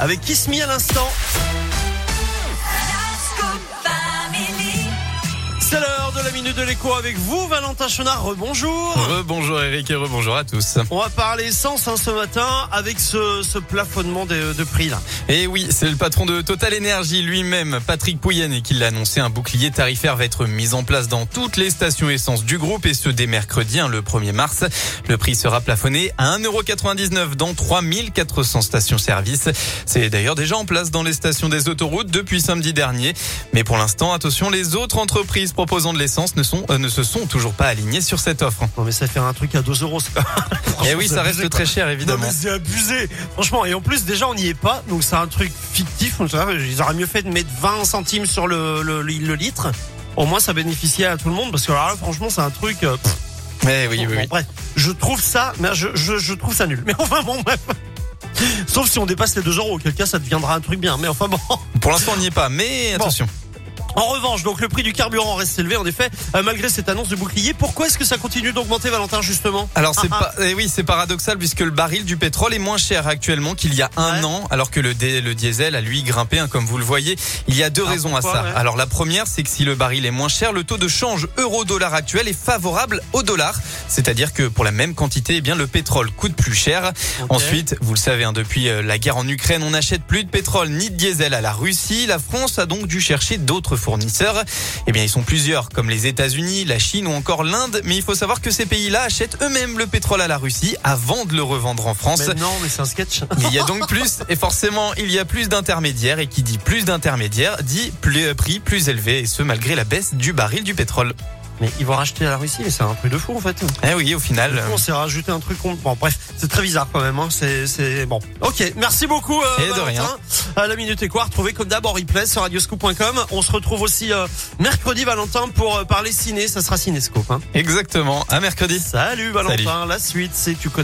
avec Kiss à l'instant. La minute de l'écho avec vous, Valentin Chenard. Rebonjour. Rebonjour Eric et rebonjour à tous. On va parler essence hein, ce matin avec ce, ce plafonnement de, de prix là. Et oui, c'est le patron de Total Energy lui-même, Patrick Pouyen, qui l'a annoncé. Un bouclier tarifaire va être mis en place dans toutes les stations essence du groupe et ce dès mercredi, hein, le 1er mars. Le prix sera plafonné à 1,99€ dans 3400 stations-service. C'est d'ailleurs déjà en place dans les stations des autoroutes depuis samedi dernier. Mais pour l'instant, attention, les autres entreprises proposant de l'essence ne sont euh, ne se sont toujours pas alignés sur cette offre. Non mais ça fait un truc à 2 euros. Et Eh oui, ça reste très cher Non évidemment. mais c'est abusé. Franchement, et en plus déjà on n'y est pas, donc c'est un truc fictif. Ils auraient mieux fait de mettre 20 centimes sur le, le, le litre. Au moins ça bénéficiait à tout le monde parce que alors là franchement c'est un truc. euh, pff, Eh oui, oui, bon, oui. bref, je trouve ça, mais je, je, je trouve ça nul. Mais enfin bon bref. Sauf si on dépasse les 2 euros, auquel cas ça deviendra un truc bien. Mais enfin bon. Pour l'instant, on n'y est pas, mais Bon. En revanche, donc le prix du carburant reste élevé en effet, euh, malgré cette annonce de bouclier. Pourquoi est-ce que ça continue d'augmenter, Valentin, justement? Alors c'est Ah, pas, eh oui, c'est paradoxal puisque le baril du pétrole est moins cher actuellement qu'il y a un Ouais. an, alors que le, dé- le diesel a lui grimpé, hein, comme vous le voyez. Il y a deux Ah, raisons à ça. ouais Alors la première, c'est que si le baril est moins cher, le taux de change euro-dollar actuel est favorable au dollar, c'est-à-dire que pour la même quantité, eh bien le pétrole coûte plus cher. Ensuite, vous le savez, hein, depuis euh, la guerre en Ukraine, on n'achète plus de pétrole ni de diesel à la Russie. La France a donc dû chercher d'autres fournisseurs. Eh bien, ils sont plusieurs, comme les États-Unis, la Chine ou encore l'Inde. Mais il faut savoir que ces pays-là achètent eux-mêmes le pétrole à la Russie avant de le revendre en France. Mais non, mais c'est un sketch. Il y a donc plus, et forcément, il y a plus d'intermédiaires. Et qui dit plus d'intermédiaires dit plus, prix plus élevé. Et ce, malgré la baisse du baril du pétrole. Mais ils vont racheter à la Russie, mais c'est un truc de fou en fait. Eh oui, au final. Coup, euh, on s'est rajouté un truc. Bon, bref, c'est très bizarre quand même. Hein. C'est, c'est bon. Ok, merci beaucoup. Euh, Et de Valentin. rien. À la minute et quoi, retrouver comme d'hab en replay sur radioscoop.com. On se retrouve aussi euh, mercredi, Valentin, pour euh, parler ciné. Ça sera Cinescope. Hein. Exactement. À mercredi. Salut, Valentin. La suite, c'est tu connais.